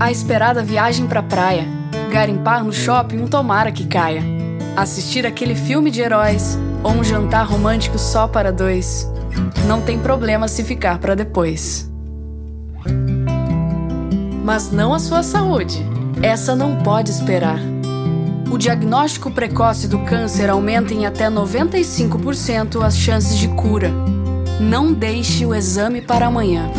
A esperada viagem pra praia. Garimpar no shopping um tomara que caia. Assistir aquele filme de heróis. Ou um jantar romântico só para dois. Não tem problema se ficar para depois. Mas não a sua saúde. Essa não pode esperar. O diagnóstico precoce do câncer aumenta em até 95% as chances de cura. Não deixe o exame para amanhã.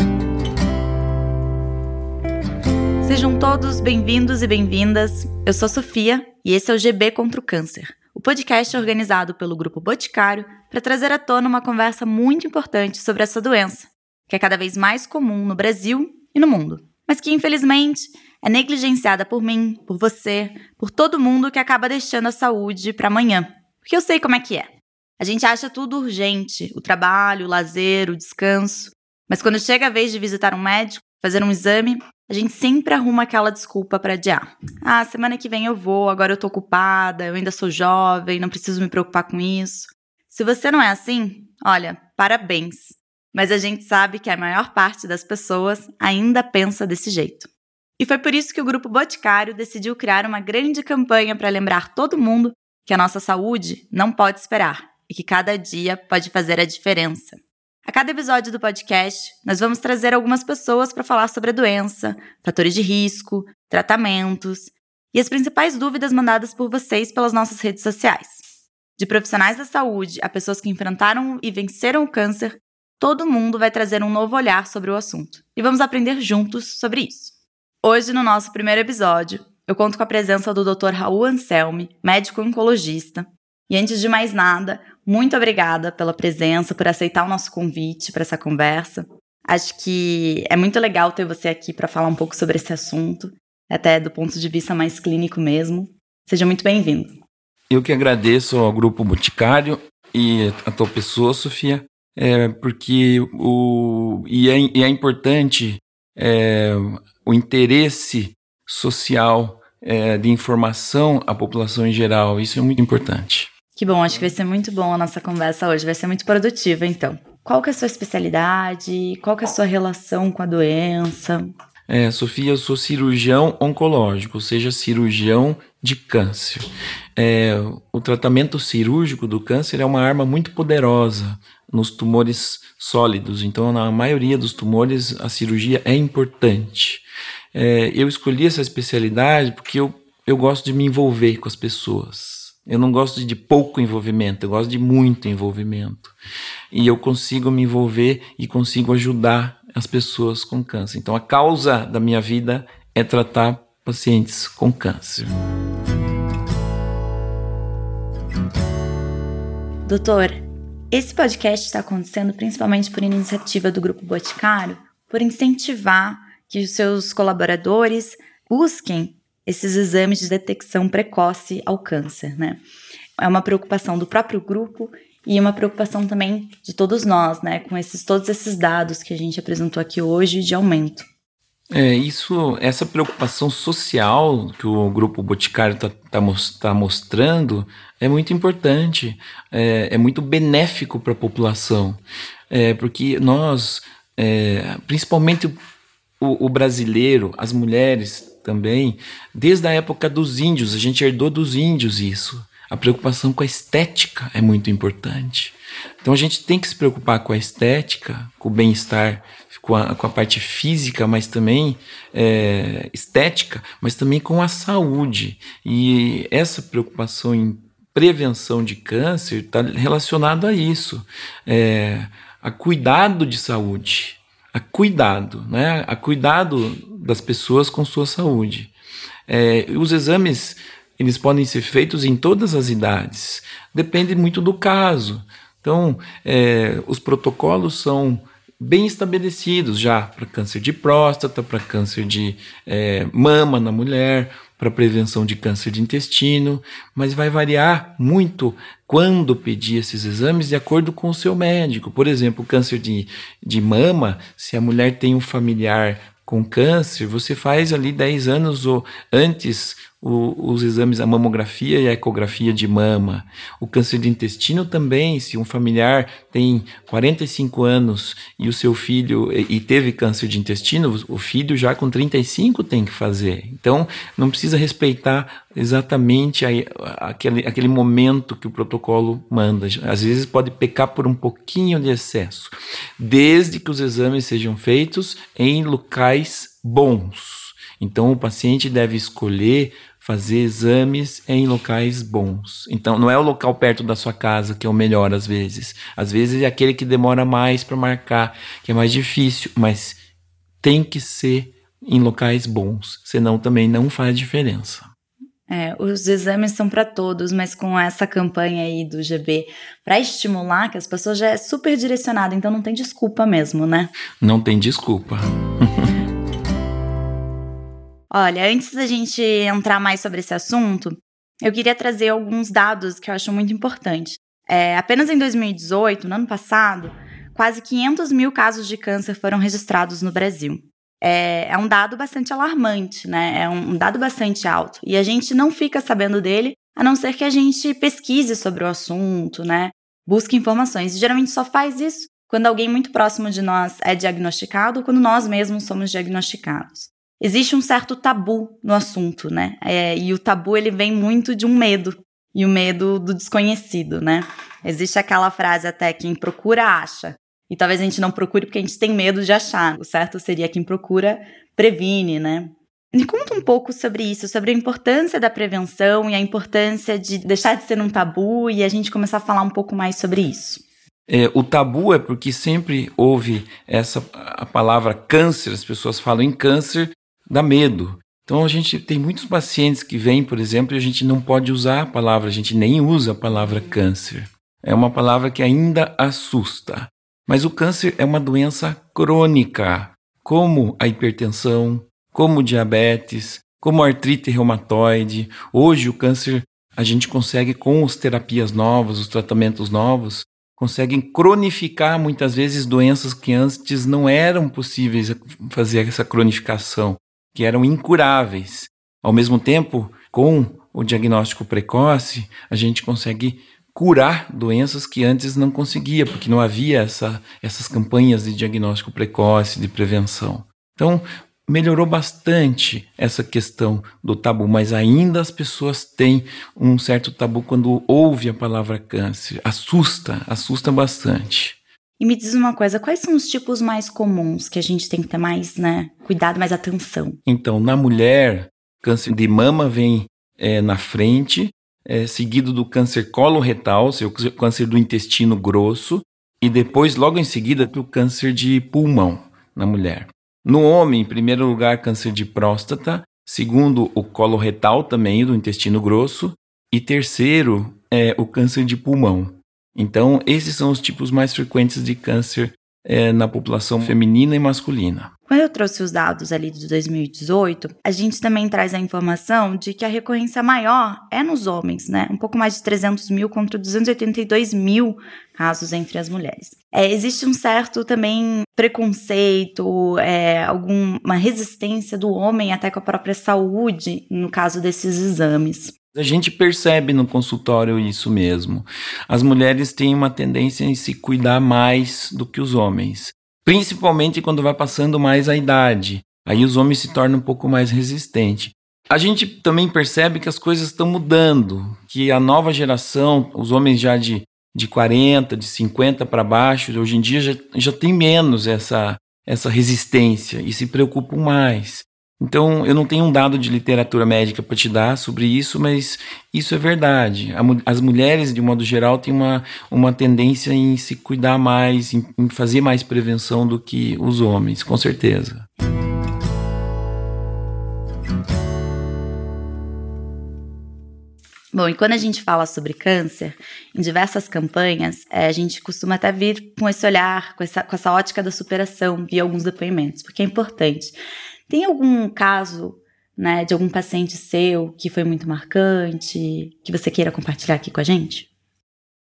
Sejam todos bem-vindos e bem-vindas. Eu sou Sofia e esse é o GB contra o Câncer, o podcast organizado pelo Grupo Boticário para trazer à tona uma conversa muito importante sobre essa doença, que é cada vez mais comum no Brasil e no mundo, mas que infelizmente é negligenciada por mim, por você, por todo mundo que acaba deixando a saúde para amanhã. Porque eu sei como é que é. A gente acha tudo urgente, o trabalho, o lazer, o descanso, mas quando chega a vez de visitar um médico, fazer um exame, a gente sempre arruma aquela desculpa para adiar. Ah, semana que vem eu vou, agora eu tô ocupada, eu ainda sou jovem, não preciso me preocupar com isso. Se você não é assim, olha, parabéns. Mas a gente sabe que a maior parte das pessoas ainda pensa desse jeito. E foi por isso que o Grupo Boticário decidiu criar uma grande campanha para lembrar todo mundo que a nossa saúde não pode esperar e que cada dia pode fazer a diferença. A cada episódio do podcast, nós vamos trazer algumas pessoas para falar sobre a doença, fatores de risco, tratamentos e as principais dúvidas mandadas por vocês pelas nossas redes sociais. De profissionais da saúde a pessoas que enfrentaram e venceram o câncer, todo mundo vai trazer um novo olhar sobre o assunto e vamos aprender juntos sobre isso. Hoje, no nosso primeiro episódio, eu conto com a presença do Dr. Raul Anselmi, médico oncologista. E antes de mais nada, muito obrigada pela presença, por aceitar o nosso convite para essa conversa. Acho que é muito legal ter você aqui para falar um pouco sobre esse assunto, até do ponto de vista mais clínico mesmo. Seja muito bem-vindo. Eu que agradeço ao Grupo Boticário e a tua pessoa, Sofia, é, porque o, e, é, e é importante é, o interesse social é, de informação à população em geral. Isso é muito importante. Que bom, acho que vai ser muito bom a nossa conversa hoje, vai ser muito produtiva então. Qual que é a sua especialidade? Qual que é a sua relação com a doença? É, Sofia, eu sou cirurgião oncológico, ou seja, cirurgião de câncer. É, o tratamento cirúrgico do câncer é uma arma muito poderosa nos tumores sólidos, então na maioria dos tumores a cirurgia é importante. É, eu escolhi essa especialidade porque eu, eu gosto de me envolver com as pessoas. Eu não gosto de pouco envolvimento, eu gosto de muito envolvimento. E eu consigo me envolver e consigo ajudar as pessoas com câncer. Então a causa da minha vida é tratar pacientes com câncer. Doutor, esse podcast está acontecendo principalmente por iniciativa do Grupo Boticário, por incentivar que os seus colaboradores busquem esses exames de detecção precoce ao câncer, né? É uma preocupação do próprio grupo e uma preocupação também de todos nós, né, com esses todos esses dados que a gente apresentou aqui hoje de aumento. É, isso, essa preocupação social que o grupo Boticário está tá, tá mostrando é muito importante, é, é muito benéfico para a população, é, porque nós, é, principalmente o, o brasileiro, as mulheres também, desde a época dos índios, a gente herdou dos índios isso. A preocupação com a estética é muito importante. Então a gente tem que se preocupar com a estética, com o bem-estar, com a, com a parte física, mas também é, estética, mas também com a saúde. E essa preocupação em prevenção de câncer está relacionado a isso, é, a cuidado de saúde a cuidado, né? a cuidado das pessoas com sua saúde. É, os exames eles podem ser feitos em todas as idades, depende muito do caso. Então, é, os protocolos são bem estabelecidos já para câncer de próstata, para câncer de é, mama na mulher, para prevenção de câncer de intestino, mas vai variar muito quando pedir esses exames de acordo com o seu médico. Por exemplo, câncer de, de mama, se a mulher tem um familiar com câncer, você faz ali 10 anos ou antes o, os exames, a mamografia e a ecografia de mama. O câncer de intestino também, se um familiar tem 45 anos e o seu filho e, e teve câncer de intestino, o filho já com 35 tem que fazer. Então, não precisa respeitar exatamente a, a, aquele, aquele momento que o protocolo manda. Às vezes pode pecar por um pouquinho de excesso, desde que os exames sejam feitos em locais bons. Então, o paciente deve escolher fazer exames em locais bons. Então, não é o local perto da sua casa que é o melhor às vezes. Às vezes é aquele que demora mais para marcar, que é mais difícil, mas tem que ser em locais bons, senão também não faz diferença. É, os exames são para todos, mas com essa campanha aí do GB para estimular que as pessoas já é super direcionada, então não tem desculpa mesmo, né? Não tem desculpa. Olha, antes da gente entrar mais sobre esse assunto, eu queria trazer alguns dados que eu acho muito importantes. É, apenas em 2018, no ano passado, quase 500 mil casos de câncer foram registrados no Brasil. É, é um dado bastante alarmante, né? É um, dado bastante alto. E a gente não fica sabendo dele, a não ser que a gente pesquise sobre o assunto, né? Busque informações. E geralmente só faz isso quando alguém muito próximo de nós é diagnosticado ou quando nós mesmos somos diagnosticados existe um certo tabu no assunto, né? É, e o tabu ele vem muito de um medo e o medo do desconhecido, né? Existe aquela frase até quem procura acha. E talvez a gente não procure porque a gente tem medo de achar. O certo seria quem procura previne, né? Me conta um pouco sobre isso, sobre a importância da prevenção e a importância de deixar de ser um tabu e a gente começar a falar um pouco mais sobre isso. É, o tabu é porque sempre houve essa a palavra câncer, as pessoas falam em câncer dá medo. Então a gente tem muitos pacientes que vêm, por exemplo, e a gente não pode usar a palavra, a gente nem usa a palavra câncer. É uma palavra que ainda assusta. Mas o câncer é uma doença crônica, como a hipertensão, como diabetes, como artrite reumatoide. Hoje o câncer a gente consegue com as terapias novas, os tratamentos novos, conseguem cronificar muitas vezes doenças que antes não eram possíveis fazer essa cronificação que eram incuráveis. Ao mesmo tempo, com o diagnóstico precoce, a gente consegue curar doenças que antes não conseguia, porque não havia essa, essas campanhas de diagnóstico precoce, de prevenção. Então, melhorou bastante essa questão do tabu, mas ainda as pessoas têm um certo tabu quando ouve a palavra câncer. Assusta, assusta bastante. E me diz uma coisa, quais são os tipos mais comuns que a gente tem que ter mais, né, cuidado, mais atenção? Então, na mulher, câncer de mama vem é, na frente, é, seguido do câncer coloretal, seu câncer do intestino grosso, e depois, logo em seguida, o câncer de pulmão na mulher. No homem, em primeiro lugar, câncer de próstata, segundo, o coloretal também, do intestino grosso, e terceiro, é o câncer de pulmão. Então, esses são os tipos mais frequentes de câncer é, na população feminina e masculina. Quando eu trouxe os dados ali de 2018, a gente também traz a informação de que a recorrência maior é nos homens, né? Um pouco mais de 300 mil contra 282 mil casos entre as mulheres. É, existe um certo também preconceito, é, alguma resistência do homem até com a própria saúde no caso desses exames. A gente percebe no consultório isso mesmo. As mulheres têm uma tendência em se cuidar mais do que os homens, principalmente quando vai passando mais a idade. Aí os homens se tornam um pouco mais resistentes. A gente também percebe que as coisas estão mudando, que a nova geração, os homens já de, de 40, de 50 para baixo, hoje em dia já, já tem menos essa, essa resistência e se preocupam mais. Então, eu não tenho um dado de literatura médica para te dar sobre isso, mas isso é verdade. As mulheres, de modo geral, têm uma, uma tendência em se cuidar mais, em, em fazer mais prevenção do que os homens, com certeza. Bom, e quando a gente fala sobre câncer, em diversas campanhas, é, a gente costuma até vir com esse olhar, com essa, com essa ótica da superação, via alguns depoimentos, porque é importante. Tem algum caso, né, de algum paciente seu que foi muito marcante, que você queira compartilhar aqui com a gente?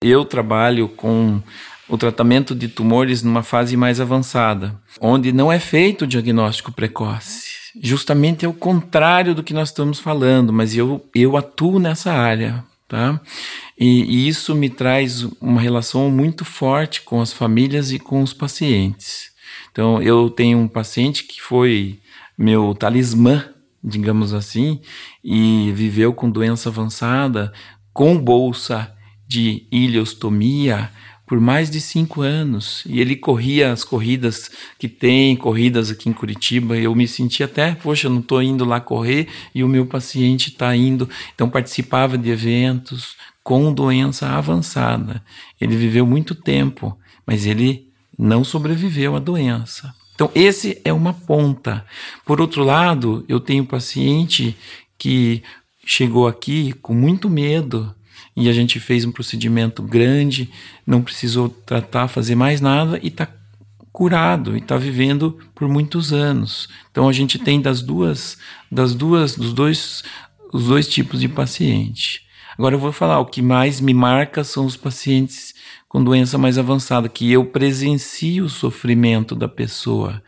Eu trabalho com o tratamento de tumores numa fase mais avançada, onde não é feito o diagnóstico precoce. justamente é o contrário do que nós estamos falando, mas eu, eu atuo nessa área, tá? E, e isso me traz uma relação muito forte com as famílias e com os pacientes. Então, eu tenho um paciente que foi meu talismã, digamos assim, e viveu com doença avançada, com bolsa de ileostomia, por mais de cinco anos. E ele corria as corridas que tem, corridas aqui em Curitiba. Eu me senti até, poxa, não estou indo lá correr e o meu paciente está indo. Então participava de eventos com doença avançada. Ele viveu muito tempo, mas ele não sobreviveu à doença. Então, esse é uma ponta. Por outro lado, eu tenho paciente que chegou aqui com muito medo e a gente fez um procedimento grande, não precisou tratar, fazer mais nada e está curado e está vivendo por muitos anos. Então a gente tem das duas, das duas, dos dois, os dois tipos de paciente. Agora eu vou falar, o que mais me marca são os pacientes com doença mais avançada, que eu presencio o sofrimento da pessoa.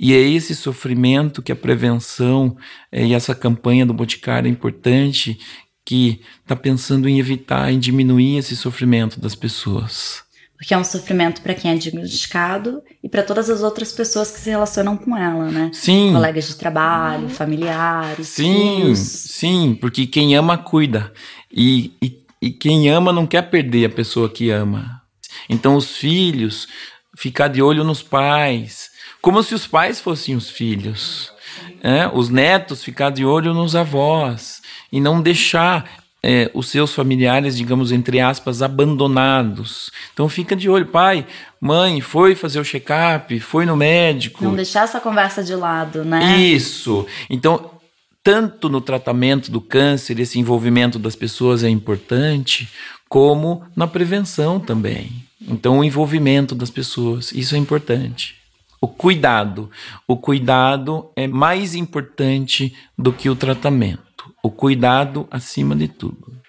E é esse sofrimento que a prevenção eh, e essa campanha do Boticário é importante, que está pensando em evitar, em diminuir esse sofrimento das pessoas. Porque é um sofrimento para quem é diagnosticado e para todas as outras pessoas que se relacionam com ela, né? Sim. Colegas de trabalho, familiares. Sim, filhos. sim, porque quem ama cuida. E, e, e quem ama não quer perder a pessoa que ama. Então os filhos, ficar de olho nos pais, como se os pais fossem os filhos. É? Os netos, ficar de olho nos avós e não deixar é, os seus familiares, digamos, entre aspas, abandonados. Então fica de olho, pai, mãe, foi fazer o check-up, foi no médico. Não deixar essa conversa de lado, né? Isso. Então, tanto no tratamento do câncer, esse envolvimento das pessoas é importante, como na prevenção também. Então, o envolvimento das pessoas, isso é importante. O cuidado. O cuidado é mais importante do que o tratamento o cuidado acima de tudo.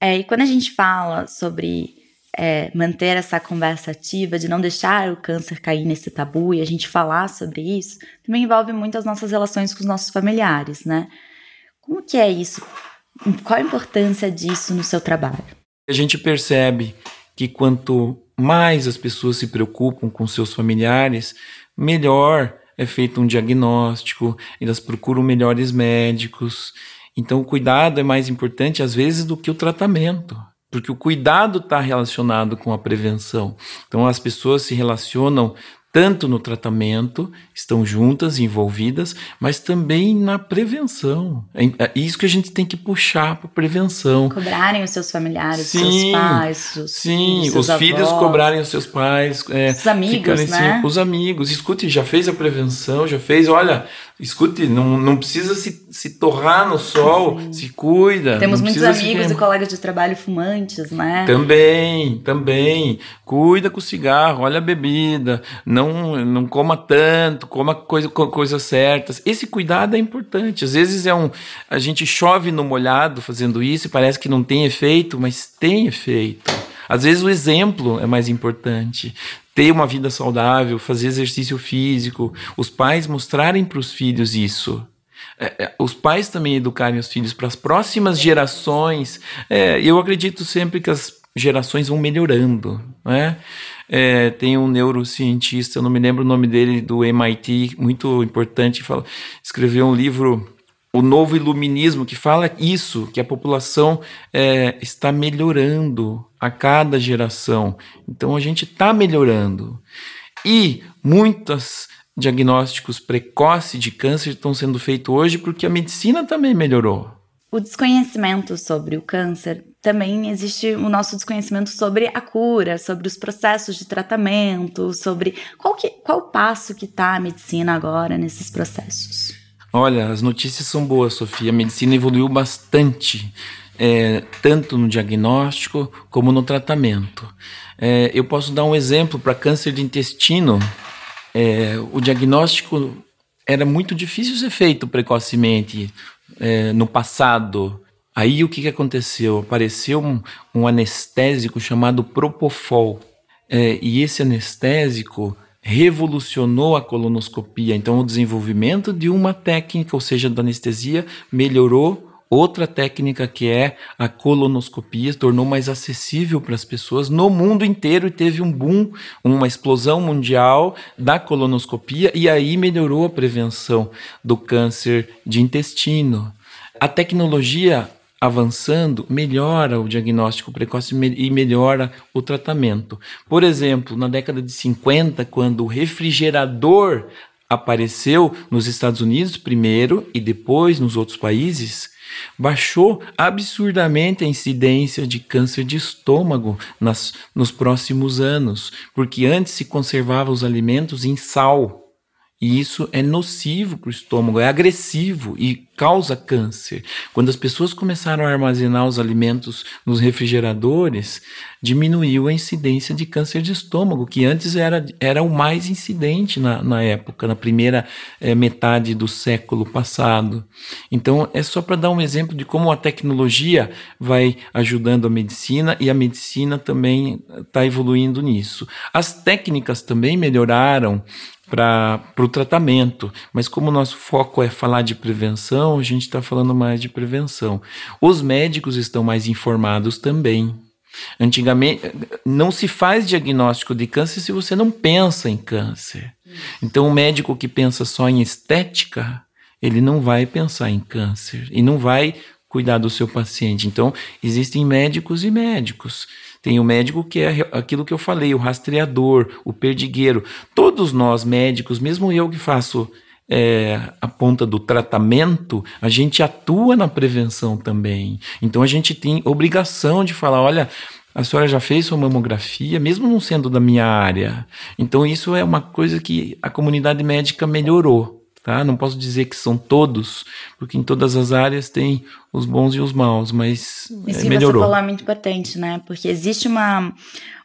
É, e quando a gente fala sobre é, manter essa conversa ativa, de não deixar o câncer cair nesse tabu e a gente falar sobre isso, também envolve muito as nossas relações com os nossos familiares, né? Como que é isso? Qual a importância disso no seu trabalho? A gente percebe que quanto mais as pessoas se preocupam com seus familiares, melhor é feito um diagnóstico, elas procuram melhores médicos então, o cuidado é mais importante, às vezes, do que o tratamento, porque o cuidado está relacionado com a prevenção. Então, as pessoas se relacionam tanto no tratamento, estão juntas, envolvidas, mas também na prevenção. É, é isso que a gente tem que puxar para prevenção. Cobrarem os seus familiares, sim, os seus pais, os sim, os, os filhos cobrarem os seus pais, é, os amigos, né? os amigos. Escute, já fez a prevenção, já fez, olha, escute, não, não precisa se, se torrar no sol, sim. se cuida. Temos muitos amigos e colegas de trabalho fumantes, né? Também, também. Cuida com o cigarro, olha a bebida, não não, coma tanto, coma coisa, coisas certas. Esse cuidado é importante. Às vezes é um. A gente chove no molhado fazendo isso e parece que não tem efeito, mas tem efeito. Às vezes o exemplo é mais importante. Ter uma vida saudável, fazer exercício físico, os pais mostrarem para os filhos isso. É, é, os pais também educarem os filhos para as próximas gerações. É, eu acredito sempre que as gerações vão melhorando, né? É, tem um neurocientista, eu não me lembro o nome dele, do MIT, muito importante, fala, escreveu um livro, O Novo Iluminismo, que fala isso, que a população é, está melhorando a cada geração. Então a gente está melhorando. E muitos diagnósticos precoces de câncer estão sendo feitos hoje porque a medicina também melhorou. O desconhecimento sobre o câncer também existe o nosso desconhecimento sobre a cura, sobre os processos de tratamento, sobre qual, que, qual passo que está a medicina agora nesses processos. Olha, as notícias são boas, Sofia. A medicina evoluiu bastante, é, tanto no diagnóstico como no tratamento. É, eu posso dar um exemplo para câncer de intestino. É, o diagnóstico era muito difícil ser feito precocemente é, no passado. Aí o que, que aconteceu? Apareceu um, um anestésico chamado Propofol. É, e esse anestésico revolucionou a colonoscopia. Então, o desenvolvimento de uma técnica, ou seja, da anestesia, melhorou Outra técnica que é a colonoscopia tornou mais acessível para as pessoas no mundo inteiro e teve um boom, uma explosão mundial da colonoscopia e aí melhorou a prevenção do câncer de intestino. A tecnologia avançando melhora o diagnóstico precoce e melhora o tratamento. Por exemplo, na década de 50, quando o refrigerador apareceu nos Estados Unidos primeiro e depois nos outros países, Baixou absurdamente a incidência de câncer de estômago nas, nos próximos anos, porque antes se conservava os alimentos em sal. E isso é nocivo para o estômago, é agressivo e causa câncer. Quando as pessoas começaram a armazenar os alimentos nos refrigeradores, diminuiu a incidência de câncer de estômago, que antes era, era o mais incidente na, na época, na primeira é, metade do século passado. Então, é só para dar um exemplo de como a tecnologia vai ajudando a medicina e a medicina também está evoluindo nisso. As técnicas também melhoraram para o tratamento. Mas como o nosso foco é falar de prevenção, a gente está falando mais de prevenção. Os médicos estão mais informados também. Antigamente, não se faz diagnóstico de câncer se você não pensa em câncer. Então, o médico que pensa só em estética, ele não vai pensar em câncer e não vai cuidar do seu paciente. Então, existem médicos e médicos. Tem o médico que é aquilo que eu falei, o rastreador, o perdigueiro. Todos nós médicos, mesmo eu que faço é, a ponta do tratamento, a gente atua na prevenção também. Então a gente tem obrigação de falar: olha, a senhora já fez sua mamografia, mesmo não sendo da minha área. Então isso é uma coisa que a comunidade médica melhorou. Tá? Não posso dizer que são todos, porque em todas as áreas tem os bons e os maus, mas Isso é, que melhorou. você falou é muito importante, né? Porque existe uma,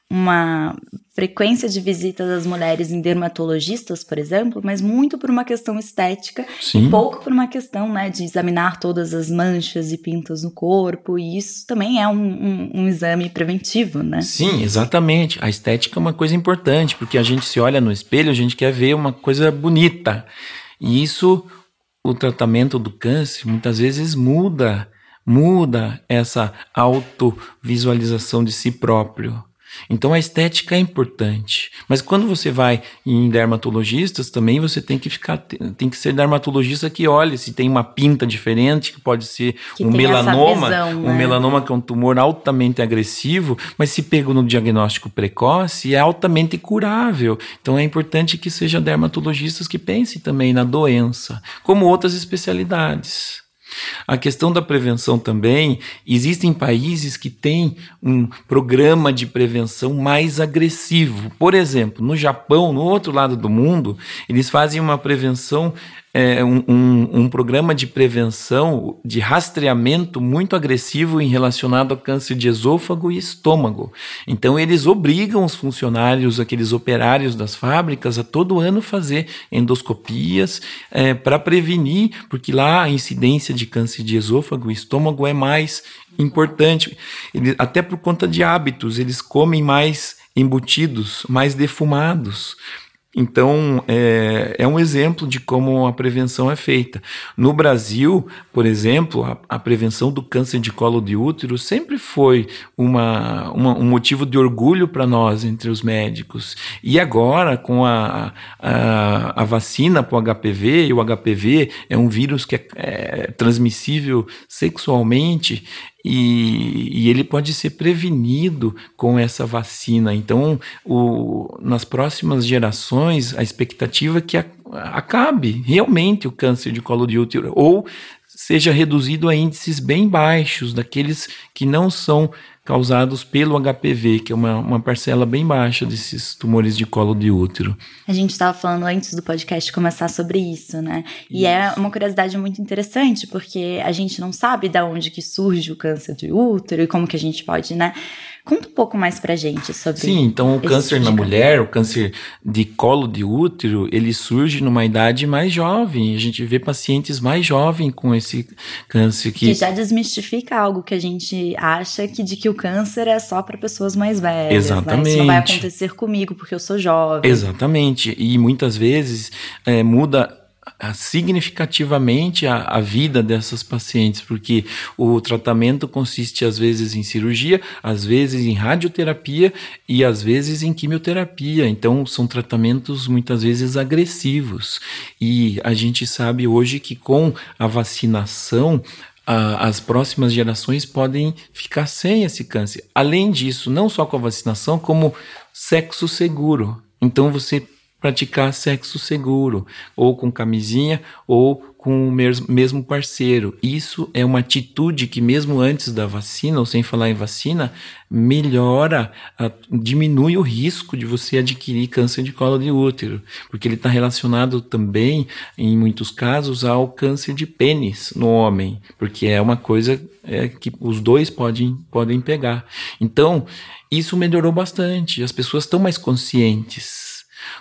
uma frequência de visita das mulheres em dermatologistas, por exemplo, mas muito por uma questão estética Sim. e pouco por uma questão né, de examinar todas as manchas e pintas no corpo, e isso também é um, um, um exame preventivo, né? Sim, exatamente. A estética é uma coisa importante, porque a gente se olha no espelho, a gente quer ver uma coisa bonita. E isso, o tratamento do câncer, muitas vezes muda, muda essa autovisualização de si próprio. Então a estética é importante, mas quando você vai em dermatologistas também você tem que ficar tem que ser dermatologista que olhe se tem uma pinta diferente que pode ser Que um melanoma, visão, um né? melanoma que é um tumor altamente agressivo, mas se pego no diagnóstico precoce é altamente curável. Então é importante que seja dermatologistas que pensem também na doença, como outras especialidades. A questão da prevenção também, existem países que têm um programa de prevenção mais agressivo. Por exemplo, no Japão, no outro lado do mundo, eles fazem uma prevenção, é, um, um, um programa de prevenção, de rastreamento muito agressivo em relacionado ao câncer de esôfago e estômago. Então, eles obrigam os funcionários, aqueles operários das fábricas, a todo ano fazer endoscopias é, para prevenir, porque lá a incidência de câncer de esôfago e estômago é mais importante. Até por conta de hábitos, eles comem mais embutidos, mais defumados. Então, é, é, um exemplo de como a prevenção é feita. No Brasil, por exemplo, a, a prevenção do câncer de colo de útero sempre foi uma, uma um motivo de orgulho para nós, entre os médicos. E agora, com a, a, a vacina para o HPV, e o HPV é um vírus que é, é transmissível sexualmente, e, e, ele pode ser prevenido com essa vacina. Então, o, nas próximas gerações, a expectativa é que a, acabe realmente o câncer de colo de útero ou seja reduzido a índices bem baixos, daqueles que não são causados pelo HPV, que é uma, uma parcela bem baixa desses tumores de colo de útero. A gente estava falando antes do podcast começar sobre isso, né? E Isso. é uma curiosidade muito interessante, porque a gente não sabe de onde que surge o câncer de útero e como que a gente pode, né? Conta um pouco mais pra gente sobre Sim, então o câncer na tipo mulher, o câncer de colo de útero, ele surge numa idade mais jovem. A gente vê pacientes mais jovens com esse câncer que, que já desmistifica algo que a gente acha que de que o câncer é só para pessoas mais velhas. Exatamente. Né? Isso não vai acontecer comigo porque eu sou jovem. Exatamente. E muitas vezes é, muda significativamente a, a, vida dessas pacientes, porque o tratamento consiste às vezes em cirurgia, às vezes em radioterapia e às vezes em quimioterapia. Então são tratamentos muitas vezes agressivos. E a gente sabe hoje que com a vacinação as próximas gerações podem ficar sem esse câncer. Além disso, não só com a vacinação, como sexo seguro. Então você praticar sexo seguro, ou com camisinha, ou com o mesmo parceiro. Isso é uma atitude que, mesmo antes da vacina, ou sem falar em vacina, melhora, diminui o risco de você adquirir câncer de colo de útero, porque ele está relacionado também, em muitos casos, ao câncer de pênis no homem, porque é uma coisa é, que os dois podem, podem pegar. Então, isso melhorou bastante, as pessoas estão mais conscientes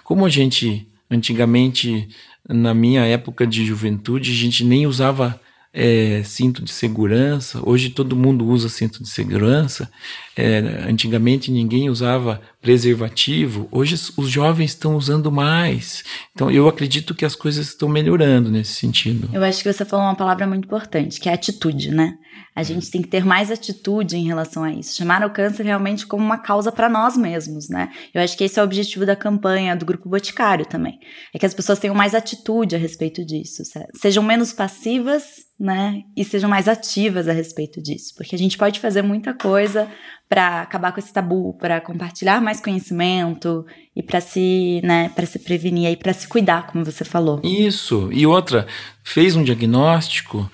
como a gente, antigamente, na minha época de juventude, a gente nem usava é, cinto de segurança, hoje todo mundo usa cinto de segurança. É, antigamente ninguém usava preservativo, hoje os jovens estão usando mais. Então eu acredito que as coisas estão melhorando nesse sentido. Eu acho que você falou uma palavra muito importante, que é atitude, né? A gente tem que ter mais atitude em relação a isso. Chamar o câncer realmente como uma causa para nós mesmos, né? Eu acho que esse é o objetivo da campanha do Grupo Boticário também. É que as pessoas tenham mais atitude a respeito disso. Sejam menos passivas, né? E sejam mais ativas a respeito disso. Porque a gente pode fazer muita coisa para acabar com esse tabu, para compartilhar mais conhecimento e para se, né, para se prevenir e para se cuidar, como você falou. Isso. E outra, fez um diagnóstico,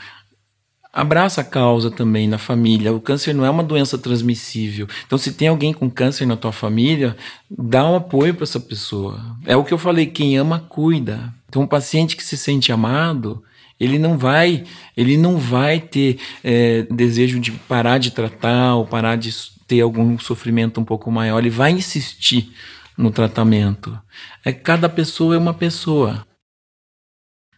abraça a causa também na família. O câncer não é uma doença transmissível. Então, se tem alguém com câncer na tua família, dá um apoio para essa pessoa. É o que eu falei: quem ama, cuida. Então, um paciente que se sente amado, ele não vai, ele não vai ter é, desejo de parar de tratar ou parar de ter algum sofrimento um pouco maior. Ele vai insistir no tratamento. É cada pessoa é uma pessoa.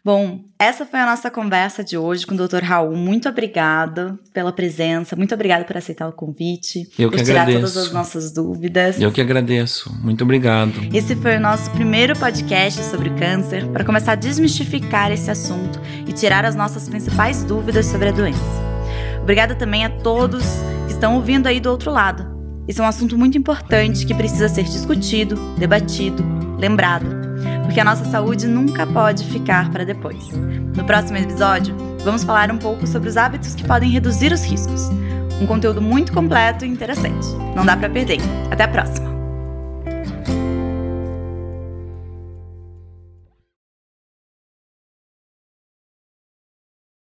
Bom, essa foi a nossa conversa de hoje com o Dr. Raul. Muito obrigada pela presença, muito obrigada por aceitar o convite, Eu por que tirar agradeço. todas as nossas dúvidas. Eu que agradeço. Muito obrigado. Esse foi o nosso primeiro podcast sobre câncer para começar a desmistificar esse assunto tirar as nossas principais dúvidas sobre a doença. Obrigada também a todos que estão ouvindo aí do outro lado. Esse é um assunto muito importante que precisa ser discutido, debatido, lembrado porque a nossa saúde nunca pode ficar para depois. No próximo episódio, vamos falar um pouco sobre os hábitos que podem reduzir os riscos. Um conteúdo muito completo e interessante. Não dá para perder. Até a próxima!